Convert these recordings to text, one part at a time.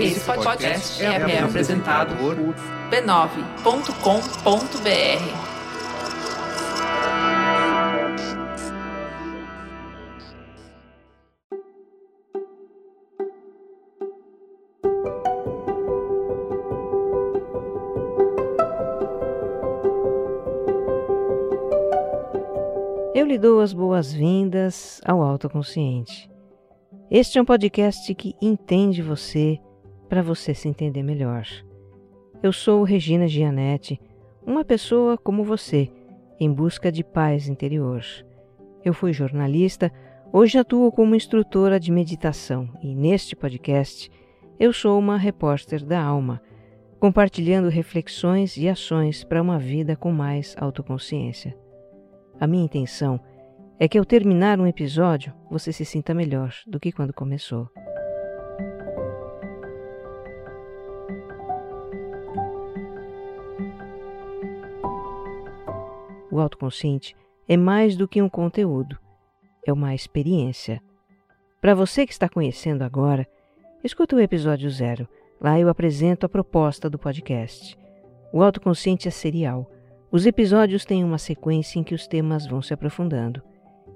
Esse podcast é, é apresentado por b9.com.br. Eu lhe dou as boas-vindas ao Autoconsciente. Este é um podcast que entende você para você se entender melhor. Eu sou Regina Gianetti, uma pessoa como você, em busca de paz interior. Eu fui jornalista, hoje atuo como instrutora de meditação e neste podcast eu sou uma repórter da alma, compartilhando reflexões e ações para uma vida com mais autoconsciência. A minha intenção é que ao terminar um episódio você se sinta melhor do que quando começou. O autoconsciente é mais do que um conteúdo, é uma experiência. Para você que está conhecendo agora, escuta o episódio zero. Lá eu apresento a proposta do podcast. O autoconsciente é serial. Os episódios têm uma sequência em que os temas vão se aprofundando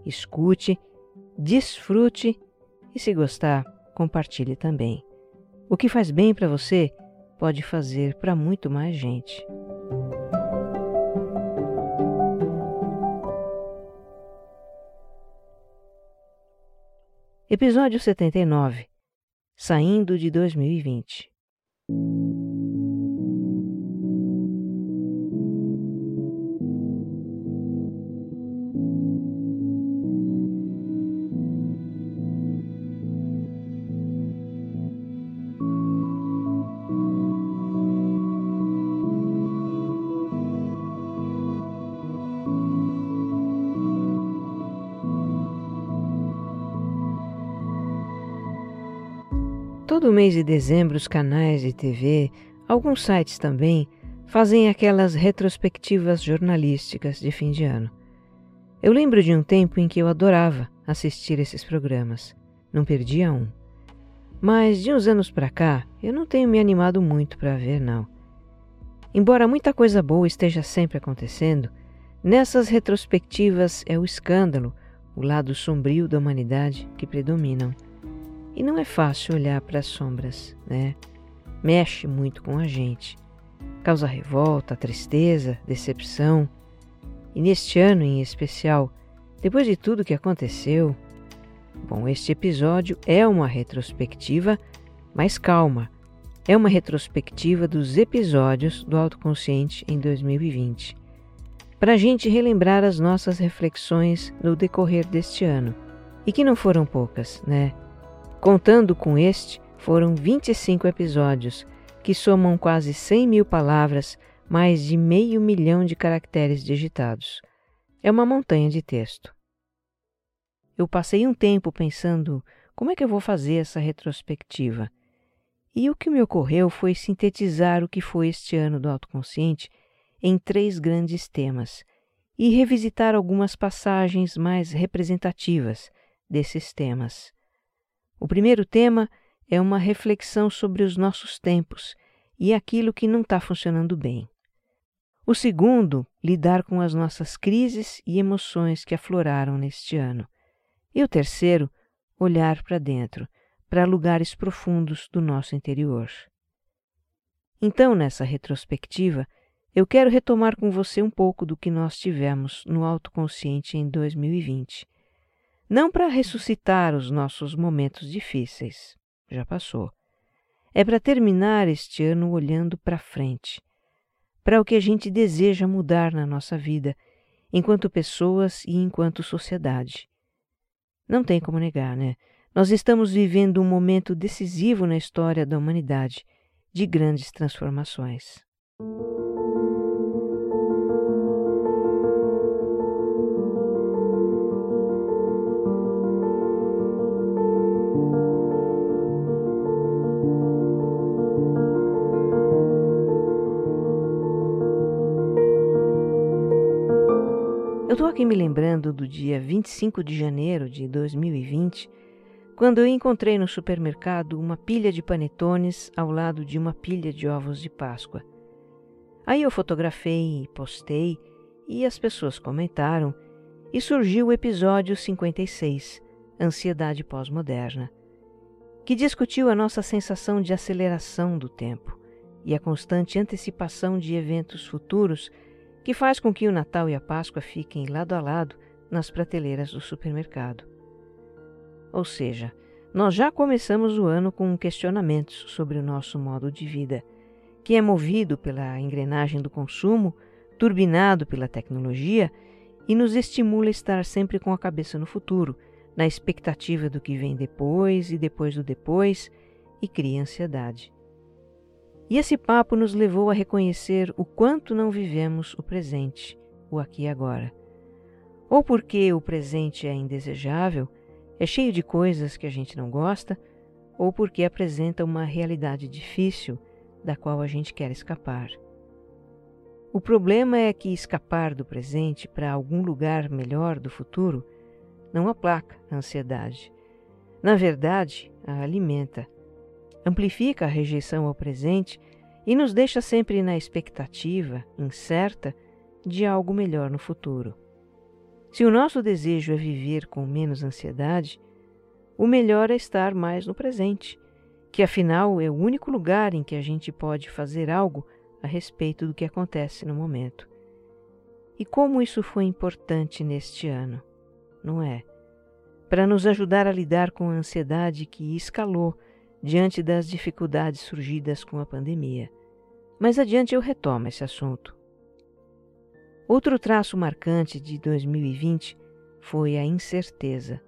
escute, desfrute e, se gostar, compartilhe também. O que faz bem para você pode fazer para muito mais gente. Episódio 79 Saindo de 2020 Todo mês de dezembro, os canais de TV, alguns sites também, fazem aquelas retrospectivas jornalísticas de fim de ano. Eu lembro de um tempo em que eu adorava assistir esses programas. Não perdia um. Mas de uns anos para cá, eu não tenho me animado muito para ver, não. Embora muita coisa boa esteja sempre acontecendo, nessas retrospectivas é o escândalo, o lado sombrio da humanidade que predominam. E não é fácil olhar para as sombras, né? Mexe muito com a gente. Causa revolta, tristeza, decepção. E neste ano em especial, depois de tudo que aconteceu, bom, este episódio é uma retrospectiva, mas calma, é uma retrospectiva dos episódios do Autoconsciente em 2020, para a gente relembrar as nossas reflexões no decorrer deste ano, e que não foram poucas, né? Contando com este, foram 25 episódios, que somam quase 100 mil palavras, mais de meio milhão de caracteres digitados. É uma montanha de texto. Eu passei um tempo pensando como é que eu vou fazer essa retrospectiva. E o que me ocorreu foi sintetizar o que foi este ano do autoconsciente em três grandes temas e revisitar algumas passagens mais representativas desses temas. O primeiro tema é uma reflexão sobre os nossos tempos e aquilo que não está funcionando bem. O segundo, lidar com as nossas crises e emoções que afloraram neste ano. E o terceiro, olhar para dentro, para lugares profundos do nosso interior. Então, nessa retrospectiva, eu quero retomar com você um pouco do que nós tivemos no autoconsciente em 2020 não para ressuscitar os nossos momentos difíceis, já passou. É para terminar este ano olhando para frente, para o que a gente deseja mudar na nossa vida, enquanto pessoas e enquanto sociedade. Não tem como negar, né? Nós estamos vivendo um momento decisivo na história da humanidade, de grandes transformações. Eu estou aqui me lembrando do dia 25 de janeiro de 2020, quando eu encontrei no supermercado uma pilha de panetones ao lado de uma pilha de ovos de Páscoa. Aí eu fotografei e postei, e as pessoas comentaram, e surgiu o episódio 56, Ansiedade Pós-Moderna, que discutiu a nossa sensação de aceleração do tempo e a constante antecipação de eventos futuros que faz com que o Natal e a Páscoa fiquem lado a lado nas prateleiras do supermercado. Ou seja, nós já começamos o ano com questionamentos sobre o nosso modo de vida, que é movido pela engrenagem do consumo, turbinado pela tecnologia e nos estimula a estar sempre com a cabeça no futuro, na expectativa do que vem depois e depois do depois, e cria ansiedade. E esse papo nos levou a reconhecer o quanto não vivemos o presente, o aqui e agora. Ou porque o presente é indesejável, é cheio de coisas que a gente não gosta, ou porque apresenta uma realidade difícil da qual a gente quer escapar. O problema é que escapar do presente para algum lugar melhor do futuro não aplaca a ansiedade. Na verdade, a alimenta. Amplifica a rejeição ao presente e nos deixa sempre na expectativa, incerta, de algo melhor no futuro. Se o nosso desejo é viver com menos ansiedade, o melhor é estar mais no presente, que afinal é o único lugar em que a gente pode fazer algo a respeito do que acontece no momento. E como isso foi importante neste ano, não é? Para nos ajudar a lidar com a ansiedade que escalou diante das dificuldades surgidas com a pandemia. Mas adiante eu retomo esse assunto. Outro traço marcante de 2020 foi a incerteza.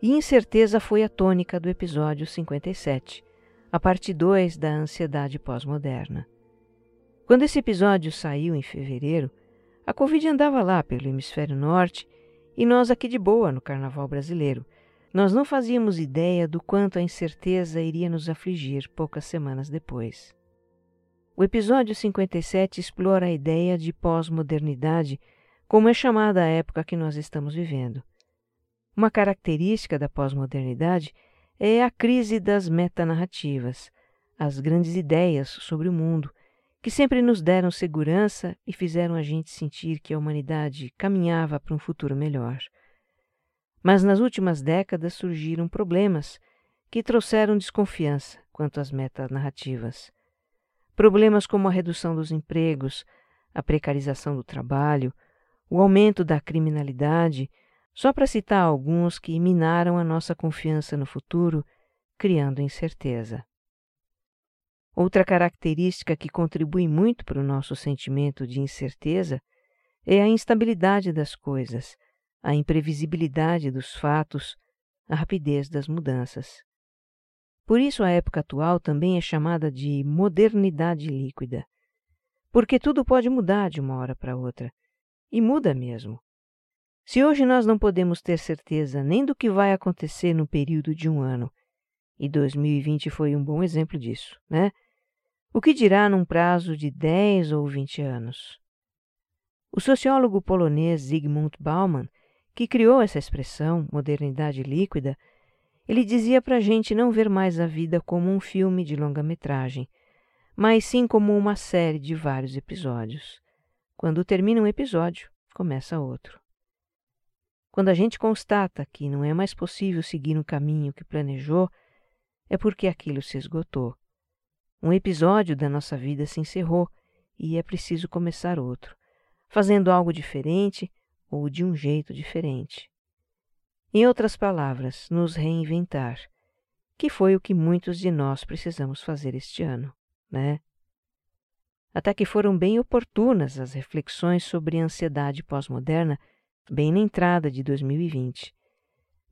E incerteza foi a tônica do episódio 57, a parte 2 da ansiedade pós-moderna. Quando esse episódio saiu em fevereiro, a Covid andava lá pelo hemisfério norte e nós aqui de boa no carnaval brasileiro. Nós não fazíamos ideia do quanto a incerteza iria nos afligir poucas semanas depois. O episódio 57 explora a ideia de pós-modernidade, como é chamada a época que nós estamos vivendo. Uma característica da pós-modernidade é a crise das metanarrativas, as grandes ideias sobre o mundo, que sempre nos deram segurança e fizeram a gente sentir que a humanidade caminhava para um futuro melhor. Mas nas últimas décadas surgiram problemas que trouxeram desconfiança quanto às metanarrativas. Problemas como a redução dos empregos, a precarização do trabalho, o aumento da criminalidade, só para citar alguns que minaram a nossa confiança no futuro, criando incerteza. Outra característica que contribui muito para o nosso sentimento de incerteza é a instabilidade das coisas, a imprevisibilidade dos fatos, a rapidez das mudanças. Por isso, a época atual também é chamada de modernidade líquida, porque tudo pode mudar de uma hora para outra, e muda mesmo. Se hoje nós não podemos ter certeza nem do que vai acontecer no período de um ano, e 2020 foi um bom exemplo disso, né? O que dirá num prazo de 10 ou 20 anos? O sociólogo polonês Zygmunt Bauman, que criou essa expressão, modernidade líquida, ele dizia para a gente não ver mais a vida como um filme de longa-metragem, mas sim como uma série de vários episódios. Quando termina um episódio, começa outro. Quando a gente constata que não é mais possível seguir um caminho que planejou, é porque aquilo se esgotou. Um episódio da nossa vida se encerrou e é preciso começar outro, fazendo algo diferente ou de um jeito diferente. Em outras palavras, nos reinventar, que foi o que muitos de nós precisamos fazer este ano, né? Até que foram bem oportunas as reflexões sobre a ansiedade pós-moderna, bem na entrada de 2020.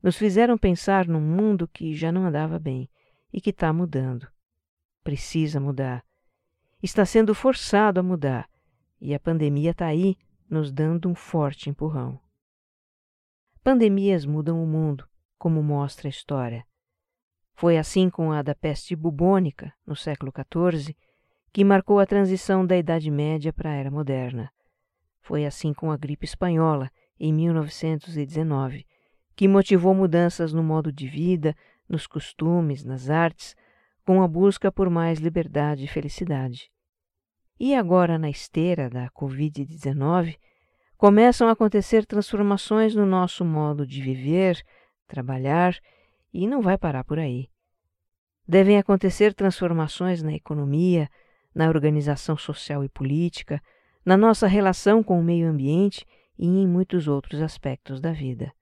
Nos fizeram pensar num mundo que já não andava bem e que está mudando. Precisa mudar. Está sendo forçado a mudar e a pandemia está aí nos dando um forte empurrão. Pandemias mudam o mundo, como mostra a história. Foi assim com a da peste bubônica, no século XIV, que marcou a transição da Idade Média para a Era Moderna. Foi assim com a gripe espanhola, em 1919, que motivou mudanças no modo de vida, nos costumes, nas artes, com a busca por mais liberdade e felicidade. E agora, na esteira da Covid-19, começam a acontecer transformações no nosso modo de viver, trabalhar, e não vai parar por aí. Devem acontecer transformações na economia, na organização social e política, na nossa relação com o meio ambiente e em muitos outros aspectos da vida.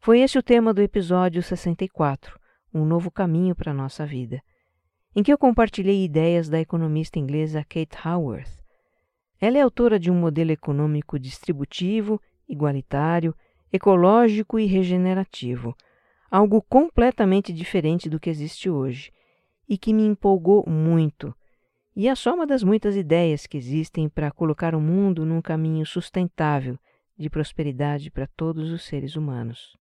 Foi esse o tema do episódio 64, Um Novo Caminho para a Nossa Vida, em que eu compartilhei ideias da economista inglesa Kate Howarth. Ela é autora de um modelo econômico distributivo, igualitário, ecológico e regenerativo, algo completamente diferente do que existe hoje e que me empolgou muito. E é só uma das muitas ideias que existem para colocar o mundo num caminho sustentável de prosperidade para todos os seres humanos.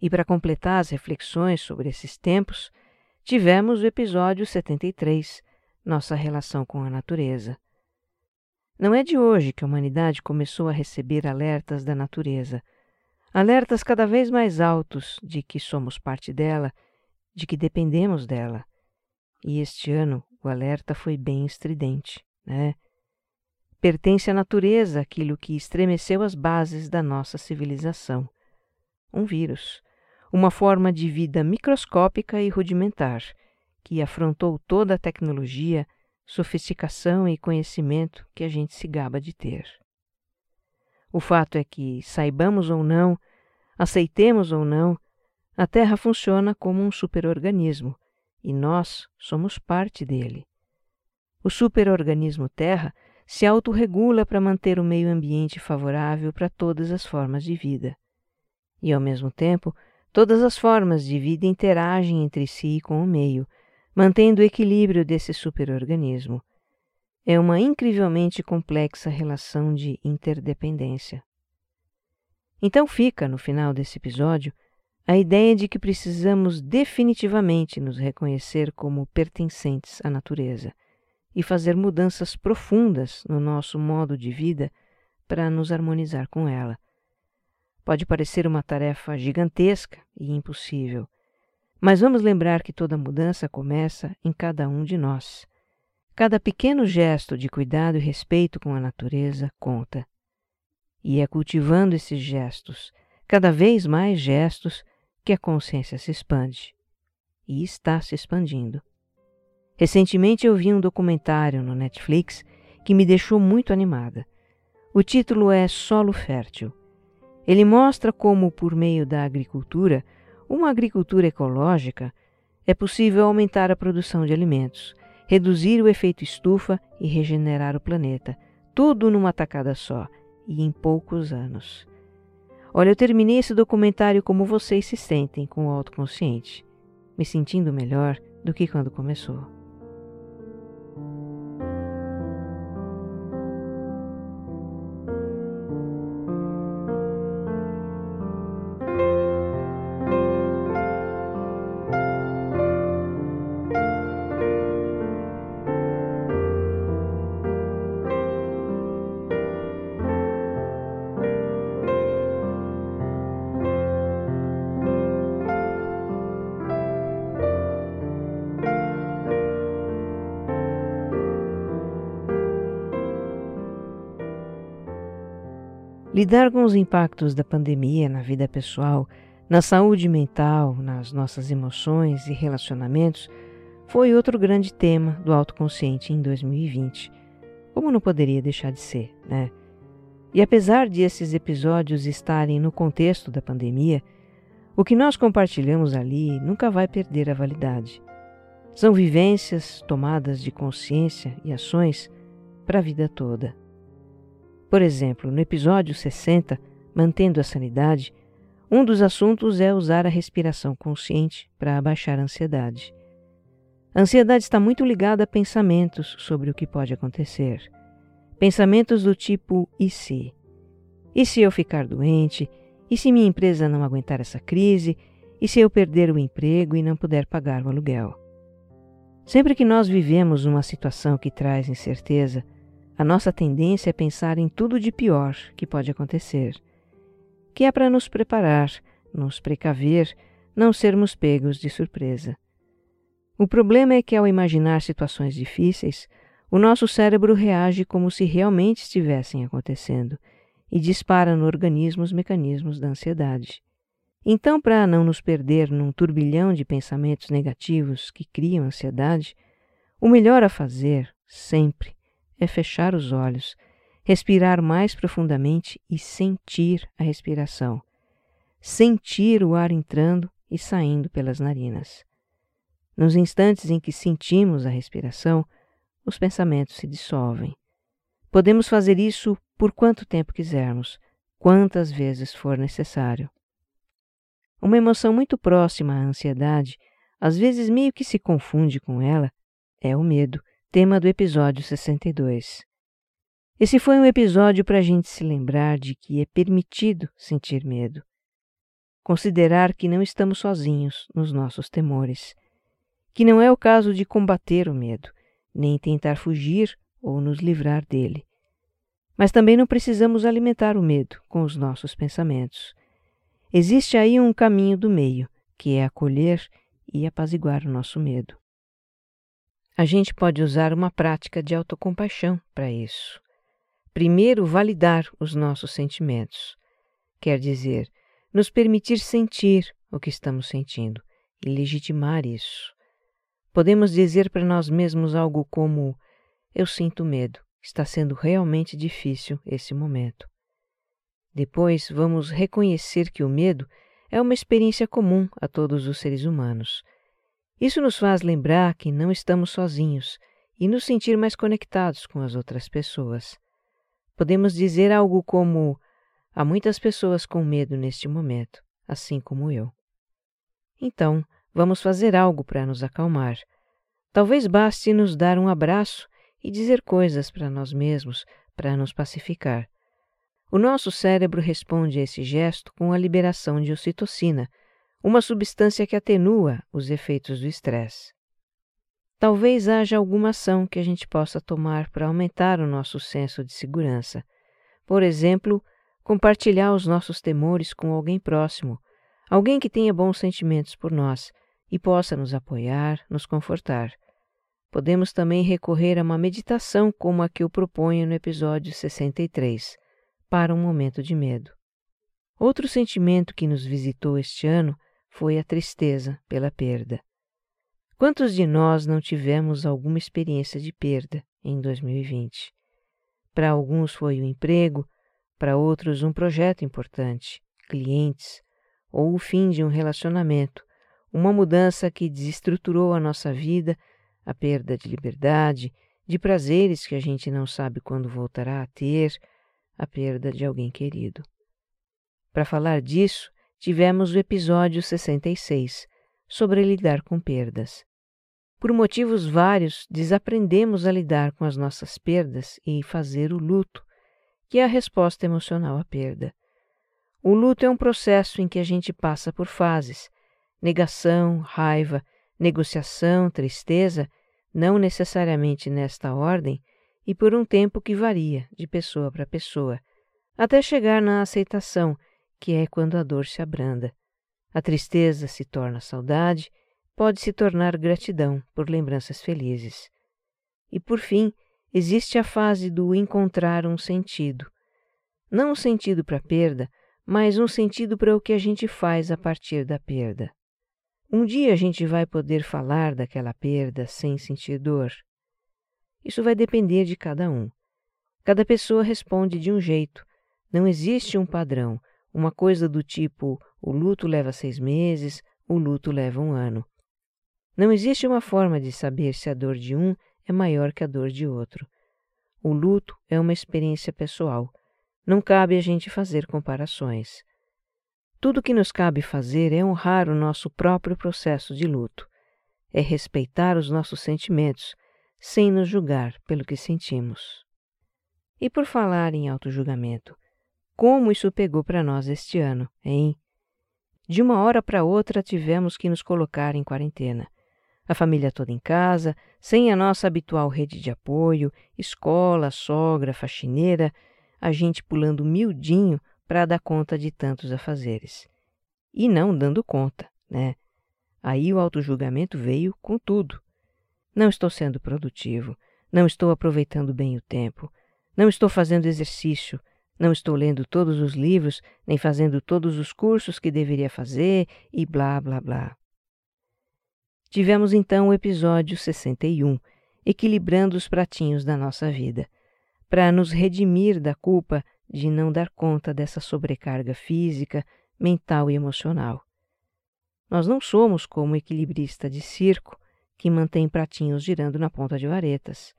E para completar as reflexões sobre esses tempos, tivemos o episódio 73, Nossa Relação com a Natureza. Não é de hoje que a humanidade começou a receber alertas da natureza, alertas cada vez mais altos de que somos parte dela, de que dependemos dela. E este ano o alerta foi bem estridente, né? Pertence à natureza aquilo que estremeceu as bases da nossa civilização. Um vírus, uma forma de vida microscópica e rudimentar, que afrontou toda a tecnologia, sofisticação e conhecimento que a gente se gaba de ter. O fato é que, saibamos ou não, aceitemos ou não, a Terra funciona como um superorganismo e nós somos parte dele. O superorganismo Terra se autorregula para manter o meio ambiente favorável para todas as formas de vida. E, ao mesmo tempo, Todas as formas de vida interagem entre si e com o meio, mantendo o equilíbrio desse superorganismo. É uma incrivelmente complexa relação de interdependência. Então fica, no final desse episódio, a ideia de que precisamos definitivamente nos reconhecer como pertencentes à natureza e fazer mudanças profundas no nosso modo de vida para nos harmonizar com ela Pode parecer uma tarefa gigantesca e impossível, mas vamos lembrar que toda mudança começa em cada um de nós. Cada pequeno gesto de cuidado e respeito com a natureza conta. E é cultivando esses gestos, cada vez mais gestos, que a consciência se expande. E está se expandindo. Recentemente eu vi um documentário no Netflix que me deixou muito animada. O título é Solo Fértil ele mostra como, por meio da agricultura, uma agricultura ecológica, é possível aumentar a produção de alimentos, reduzir o efeito estufa e regenerar o planeta, tudo numa tacada só e em poucos anos. Olha, eu terminei esse documentário como vocês se sentem com o autoconsciente, me sentindo melhor do que quando começou. Lidar com os impactos da pandemia na vida pessoal, na saúde mental, nas nossas emoções e relacionamentos foi outro grande tema do autoconsciente em 2020. Como não poderia deixar de ser, né? E apesar de esses episódios estarem no contexto da pandemia, o que nós compartilhamos ali nunca vai perder a validade. São vivências tomadas de consciência e ações para a vida toda. Por exemplo, no episódio 60, Mantendo a Sanidade, um dos assuntos é usar a respiração consciente para abaixar a ansiedade. A ansiedade está muito ligada a pensamentos sobre o que pode acontecer. Pensamentos do tipo: e se? E se eu ficar doente? E se minha empresa não aguentar essa crise? E se eu perder o emprego e não puder pagar o aluguel? Sempre que nós vivemos uma situação que traz incerteza, a nossa tendência é pensar em tudo de pior que pode acontecer, que é para nos preparar, nos precaver, não sermos pegos de surpresa. O problema é que, ao imaginar situações difíceis, o nosso cérebro reage como se realmente estivessem acontecendo e dispara no organismo os mecanismos da ansiedade. Então, para não nos perder num turbilhão de pensamentos negativos que criam ansiedade, o melhor a fazer, sempre, é fechar os olhos, respirar mais profundamente e sentir a respiração. Sentir o ar entrando e saindo pelas narinas. Nos instantes em que sentimos a respiração, os pensamentos se dissolvem. Podemos fazer isso por quanto tempo quisermos, quantas vezes for necessário. Uma emoção muito próxima à ansiedade, às vezes meio que se confunde com ela, é o medo, tema do episódio 62. Esse foi um episódio para a gente se lembrar de que é permitido sentir medo. Considerar que não estamos sozinhos nos nossos temores. Que não é o caso de combater o medo, nem tentar fugir ou nos livrar dele. Mas também não precisamos alimentar o medo com os nossos pensamentos. Existe aí um caminho do meio, que é acolher e apaziguar o nosso medo. A gente pode usar uma prática de autocompaixão para isso. Primeiro, validar os nossos sentimentos. Quer dizer, nos permitir sentir o que estamos sentindo e legitimar isso. Podemos dizer para nós mesmos algo como: Eu sinto medo, está sendo realmente difícil esse momento. Depois, vamos reconhecer que o medo é uma experiência comum a todos os seres humanos. Isso nos faz lembrar que não estamos sozinhos e nos sentir mais conectados com as outras pessoas. Podemos dizer algo como: Há muitas pessoas com medo neste momento, assim como eu. Então, vamos fazer algo para nos acalmar. Talvez baste nos dar um abraço e dizer coisas para nós mesmos para nos pacificar. O nosso cérebro responde a esse gesto com a liberação de ocitocina, uma substância que atenua os efeitos do estresse. Talvez haja alguma ação que a gente possa tomar para aumentar o nosso senso de segurança. Por exemplo, compartilhar os nossos temores com alguém próximo, alguém que tenha bons sentimentos por nós e possa nos apoiar, nos confortar. Podemos também recorrer a uma meditação como a que eu proponho no episódio 63 para um momento de medo. Outro sentimento que nos visitou este ano foi a tristeza pela perda. Quantos de nós não tivemos alguma experiência de perda em 2020? Para alguns foi o emprego, para outros um projeto importante, clientes, ou o fim de um relacionamento, uma mudança que desestruturou a nossa vida, a perda de liberdade, de prazeres que a gente não sabe quando voltará a ter, a perda de alguém querido. Para falar disso, tivemos o episódio 66, sobre lidar com perdas. Por motivos vários, desaprendemos a lidar com as nossas perdas e fazer o luto, que é a resposta emocional à perda. O luto é um processo em que a gente passa por fases: negação, raiva, negociação, tristeza, não necessariamente nesta ordem, e por um tempo que varia de pessoa para pessoa, até chegar na aceitação, que é quando a dor se abranda. A tristeza se torna saudade, pode se tornar gratidão por lembranças felizes. E por fim, existe a fase do encontrar um sentido. Não um sentido para a perda, mas um sentido para o que a gente faz a partir da perda. Um dia a gente vai poder falar daquela perda sem sentir dor. Isso vai depender de cada um. Cada pessoa responde de um jeito. Não existe um padrão, uma coisa do tipo o luto leva seis meses, o luto leva um ano. Não existe uma forma de saber se a dor de um é maior que a dor de outro. O luto é uma experiência pessoal. Não cabe a gente fazer comparações. Tudo o que nos cabe fazer é honrar o nosso próprio processo de luto, é respeitar os nossos sentimentos, sem nos julgar pelo que sentimos. E por falar em autojulgamento, como isso pegou para nós este ano, hein? De uma hora para outra tivemos que nos colocar em quarentena. A família toda em casa, sem a nossa habitual rede de apoio, escola, sogra, faxineira, a gente pulando miudinho para dar conta de tantos afazeres. e não dando conta, né? Aí o autojulgamento veio com tudo. Não estou sendo produtivo, não estou aproveitando bem o tempo, não estou fazendo exercício, não estou lendo todos os livros, nem fazendo todos os cursos que deveria fazer e blá blá blá. Tivemos então o episódio 61, equilibrando os pratinhos da nossa vida, para nos redimir da culpa de não dar conta dessa sobrecarga física, mental e emocional. Nós não somos como equilibrista de circo que mantém pratinhos girando na ponta de varetas.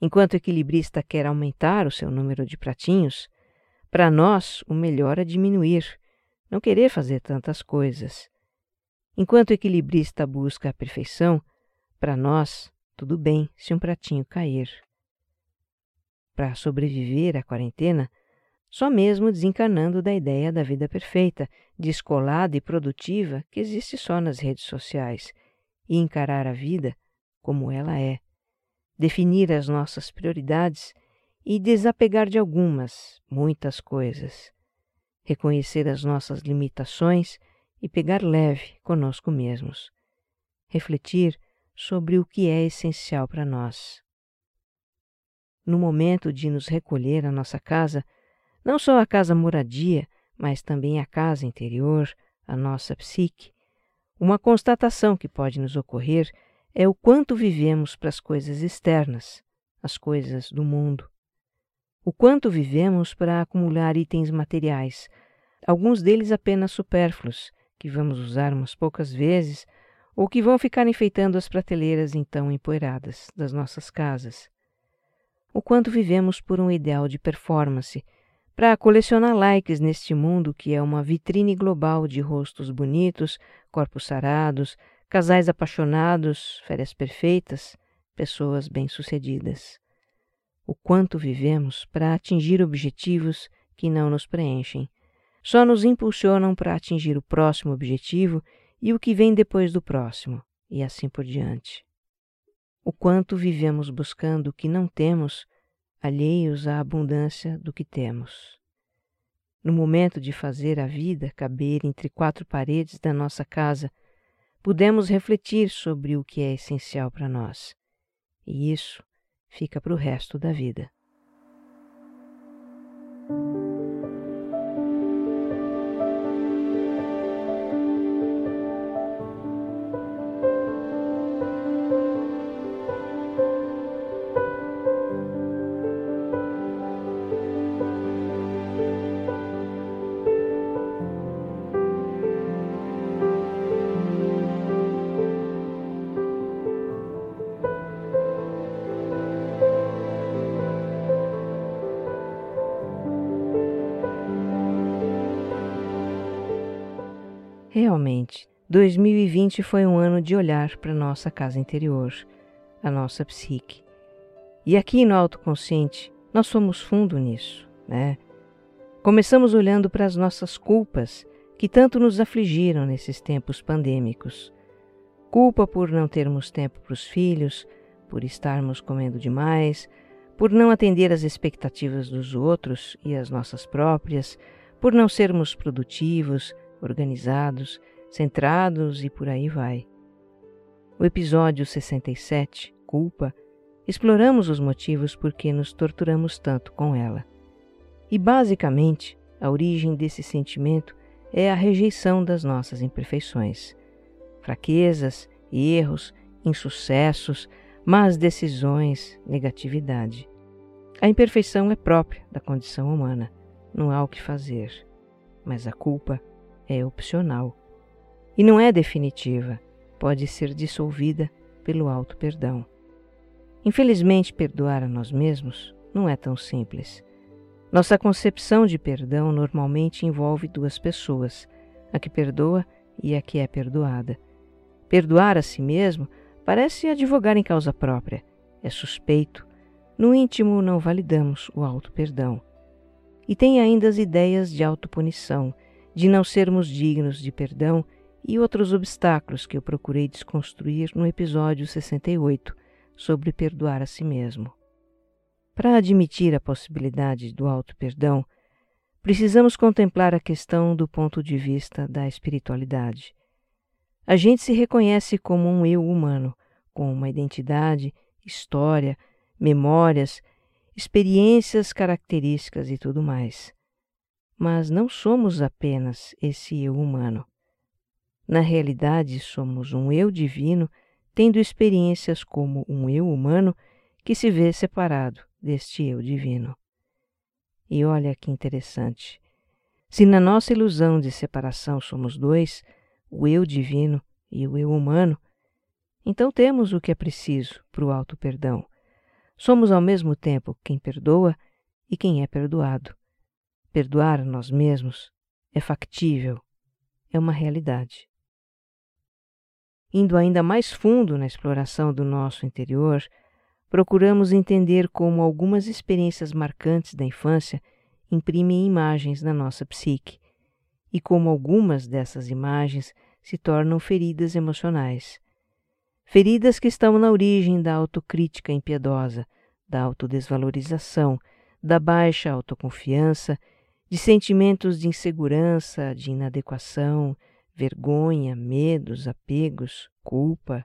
Enquanto o equilibrista quer aumentar o seu número de pratinhos, para nós o melhor é diminuir, não querer fazer tantas coisas. Enquanto o equilibrista busca a perfeição, para nós tudo bem se um pratinho cair. Para sobreviver à quarentena, só mesmo desencarnando da ideia da vida perfeita, descolada e produtiva que existe só nas redes sociais, e encarar a vida como ela é, definir as nossas prioridades e desapegar de algumas, muitas coisas, reconhecer as nossas limitações e pegar leve conosco mesmos, refletir sobre o que é essencial para nós. No momento de nos recolher à nossa casa, não só a casa moradia, mas também a casa interior, a nossa psique, uma constatação que pode nos ocorrer é o quanto vivemos para as coisas externas, as coisas do mundo. O quanto vivemos para acumular itens materiais, alguns deles apenas supérfluos, que vamos usar umas poucas vezes ou que vão ficar enfeitando as prateleiras então empoeiradas das nossas casas. O quanto vivemos por um ideal de performance, para colecionar likes neste mundo que é uma vitrine global de rostos bonitos, corpos sarados, casais apaixonados, férias perfeitas, pessoas bem-sucedidas. O quanto vivemos para atingir objetivos que não nos preenchem, só nos impulsionam para atingir o próximo objetivo e o que vem depois do próximo, e assim por diante. O quanto vivemos buscando o que não temos, alheios à abundância do que temos. No momento de fazer a vida caber entre quatro paredes da nossa casa, pudemos refletir sobre o que é essencial para nós, e isso fica para o resto da vida. 2020 foi um ano de olhar para nossa casa interior, a nossa psique. E aqui no autoconsciente, nós somos fundo nisso, né? Começamos olhando para as nossas culpas que tanto nos afligiram nesses tempos pandêmicos. Culpa por não termos tempo para os filhos, por estarmos comendo demais, por não atender às expectativas dos outros e as nossas próprias, por não sermos produtivos, organizados, centrados e por aí vai. O episódio 67, Culpa, exploramos os motivos por que nos torturamos tanto com ela. E basicamente, a origem desse sentimento é a rejeição das nossas imperfeições, fraquezas, erros, insucessos, más decisões, negatividade. A imperfeição é própria da condição humana, não há o que fazer. Mas a culpa é opcional e não é definitiva, pode ser dissolvida pelo alto perdão. Infelizmente, perdoar a nós mesmos não é tão simples. Nossa concepção de perdão normalmente envolve duas pessoas, a que perdoa e a que é perdoada. Perdoar a si mesmo parece advogar em causa própria, é suspeito. No íntimo, não validamos o auto-perdão. E tem ainda as ideias de autopunição de não sermos dignos de perdão e outros obstáculos que eu procurei desconstruir no episódio 68 sobre perdoar a si mesmo. Para admitir a possibilidade do auto-perdão, precisamos contemplar a questão do ponto de vista da espiritualidade. A gente se reconhece como um eu humano, com uma identidade, história, memórias, experiências, características e tudo mais. Mas não somos apenas esse eu humano. Na realidade, somos um eu divino tendo experiências como um eu humano que se vê separado deste eu divino. E olha que interessante. Se na nossa ilusão de separação somos dois, o eu divino e o eu humano, então temos o que é preciso para o alto perdão. Somos ao mesmo tempo quem perdoa e quem é perdoado. Perdoar a nós mesmos é factível, é uma realidade indo ainda mais fundo na exploração do nosso interior, procuramos entender como algumas experiências marcantes da infância imprimem imagens na nossa psique e como algumas dessas imagens se tornam feridas emocionais. Feridas que estão na origem da autocrítica impiedosa, da autodesvalorização, da baixa autoconfiança, de sentimentos de insegurança, de inadequação, vergonha, medos, apegos, culpa.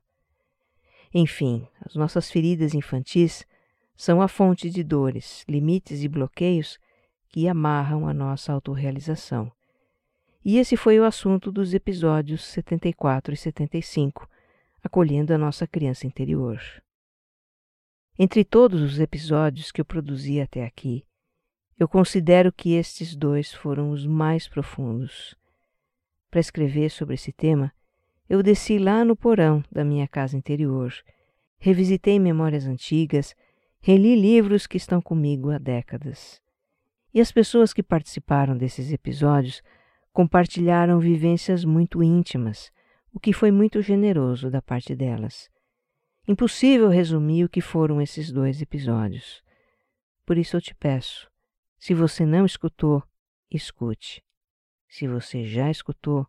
Enfim, as nossas feridas infantis são a fonte de dores, limites e bloqueios que amarram a nossa autorrealização. E esse foi o assunto dos episódios 74 e 75, acolhendo a nossa criança interior. Entre todos os episódios que eu produzi até aqui, eu considero que estes dois foram os mais profundos para escrever sobre esse tema, eu desci lá no porão da minha casa interior, revisitei memórias antigas, reli livros que estão comigo há décadas. E as pessoas que participaram desses episódios compartilharam vivências muito íntimas, o que foi muito generoso da parte delas. Impossível resumir o que foram esses dois episódios. Por isso eu te peço, se você não escutou, escute. Se você já escutou,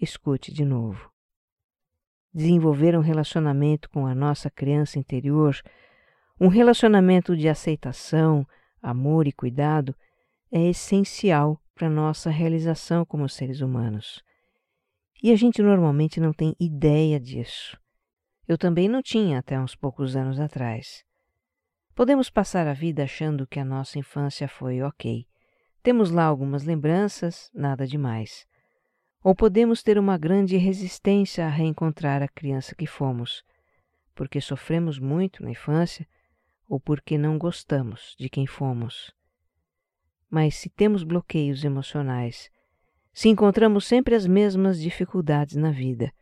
escute de novo. Desenvolver um relacionamento com a nossa criança interior, um relacionamento de aceitação, amor e cuidado, é essencial para nossa realização como seres humanos. E a gente normalmente não tem ideia disso. Eu também não tinha até uns poucos anos atrás. Podemos passar a vida achando que a nossa infância foi ok, temos lá algumas lembranças, nada demais. Ou podemos ter uma grande resistência a reencontrar a criança que fomos, porque sofremos muito na infância ou porque não gostamos de quem fomos. Mas se temos bloqueios emocionais, se encontramos sempre as mesmas dificuldades na vida,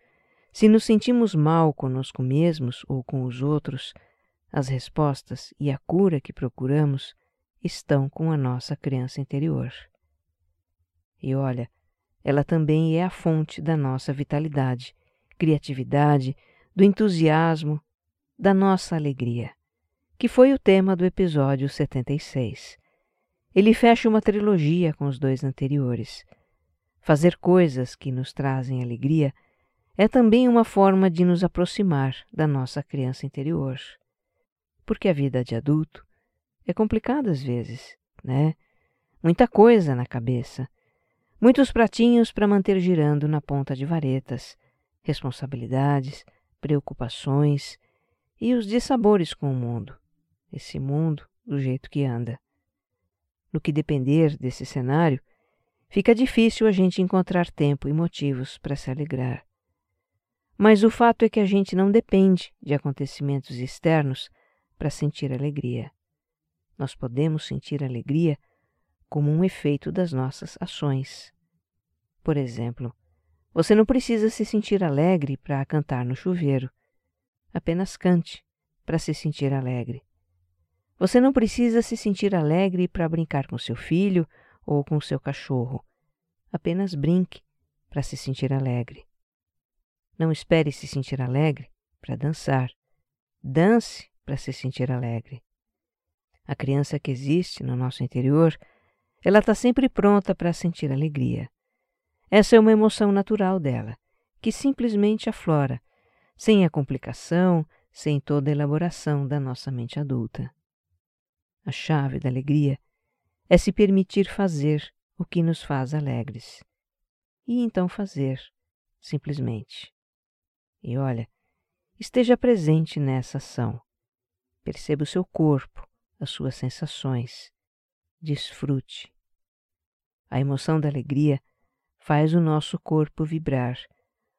se nos sentimos mal conosco mesmos ou com os outros, as respostas e a cura que procuramos estão com a nossa criança interior. E olha, ela também é a fonte da nossa vitalidade, criatividade, do entusiasmo, da nossa alegria, que foi o tema do episódio 76. Ele fecha uma trilogia com os dois anteriores. Fazer coisas que nos trazem alegria é também uma forma de nos aproximar da nossa criança interior. Porque a vida de adulto é complicado às vezes, né? Muita coisa na cabeça. Muitos pratinhos para manter girando na ponta de varetas, responsabilidades, preocupações e os dissabores com o mundo, esse mundo do jeito que anda. No que depender desse cenário, fica difícil a gente encontrar tempo e motivos para se alegrar. Mas o fato é que a gente não depende de acontecimentos externos para sentir alegria nós podemos sentir alegria como um efeito das nossas ações. Por exemplo, você não precisa se sentir alegre para cantar no chuveiro. Apenas cante para se sentir alegre. Você não precisa se sentir alegre para brincar com seu filho ou com seu cachorro. Apenas brinque para se sentir alegre. Não espere se sentir alegre para dançar. Dance para se sentir alegre. A criança que existe no nosso interior, ela está sempre pronta para sentir alegria. Essa é uma emoção natural dela, que simplesmente aflora, sem a complicação, sem toda a elaboração da nossa mente adulta. A chave da alegria é se permitir fazer o que nos faz alegres. E então fazer, simplesmente. E olha, esteja presente nessa ação. Perceba o seu corpo, as suas sensações. Desfrute. A emoção da alegria faz o nosso corpo vibrar.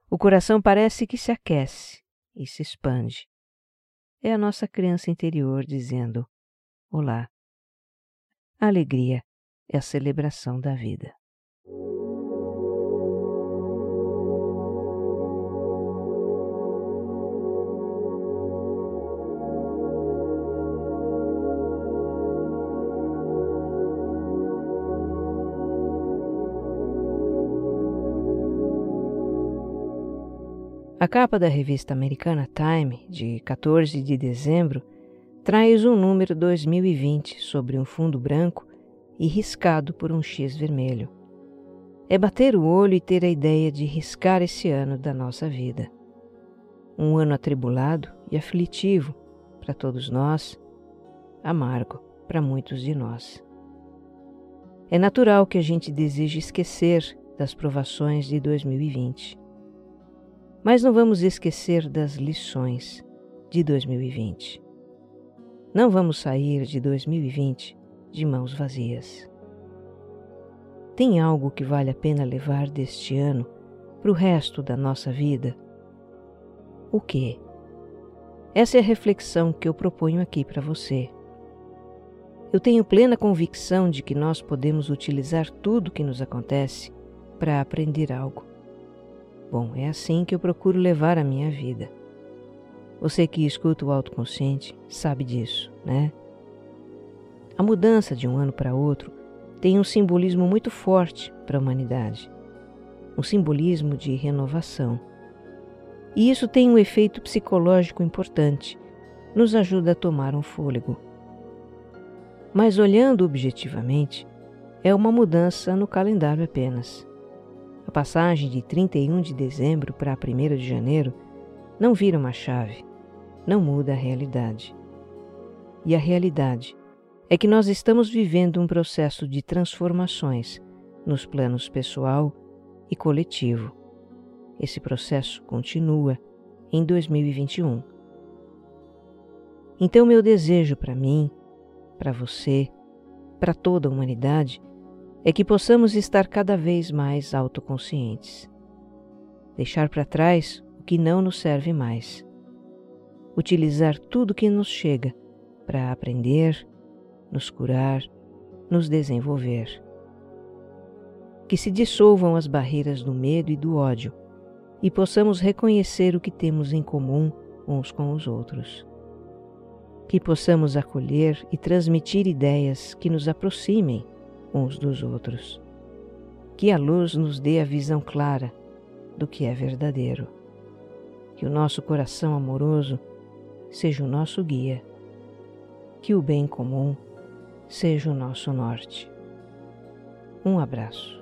O coração parece que se aquece e se expande. É a nossa criança interior dizendo: Olá. A alegria é a celebração da vida. A capa da revista americana Time, de 14 de dezembro, traz o número 2020 sobre um fundo branco e riscado por um X vermelho. É bater o olho e ter a ideia de riscar esse ano da nossa vida. Um ano atribulado e aflitivo para todos nós, amargo para muitos de nós. É natural que a gente deseje esquecer das provações de 2020 mas não vamos esquecer das lições de 2020. Não vamos sair de 2020 de mãos vazias. Tem algo que vale a pena levar deste ano para o resto da nossa vida? O que? Essa é a reflexão que eu proponho aqui para você. Eu tenho plena convicção de que nós podemos utilizar tudo que nos acontece para aprender algo Bom, é assim que eu procuro levar a minha vida. Você que escuta o autoconsciente sabe disso, né? A mudança de um ano para outro tem um simbolismo muito forte para a humanidade, um simbolismo de renovação. E isso tem um efeito psicológico importante, nos ajuda a tomar um fôlego. Mas olhando objetivamente, é uma mudança no calendário apenas. A passagem de 31 de dezembro para 1 de janeiro não vira uma chave, não muda a realidade. E a realidade é que nós estamos vivendo um processo de transformações nos planos pessoal e coletivo. Esse processo continua em 2021. Então, meu desejo para mim, para você, para toda a humanidade é que possamos estar cada vez mais autoconscientes. Deixar para trás o que não nos serve mais. Utilizar tudo que nos chega para aprender, nos curar, nos desenvolver. Que se dissolvam as barreiras do medo e do ódio e possamos reconhecer o que temos em comum uns com os outros. Que possamos acolher e transmitir ideias que nos aproximem uns dos outros. Que a luz nos dê a visão clara do que é verdadeiro. Que o nosso coração amoroso seja o nosso guia. Que o bem comum seja o nosso norte. Um abraço.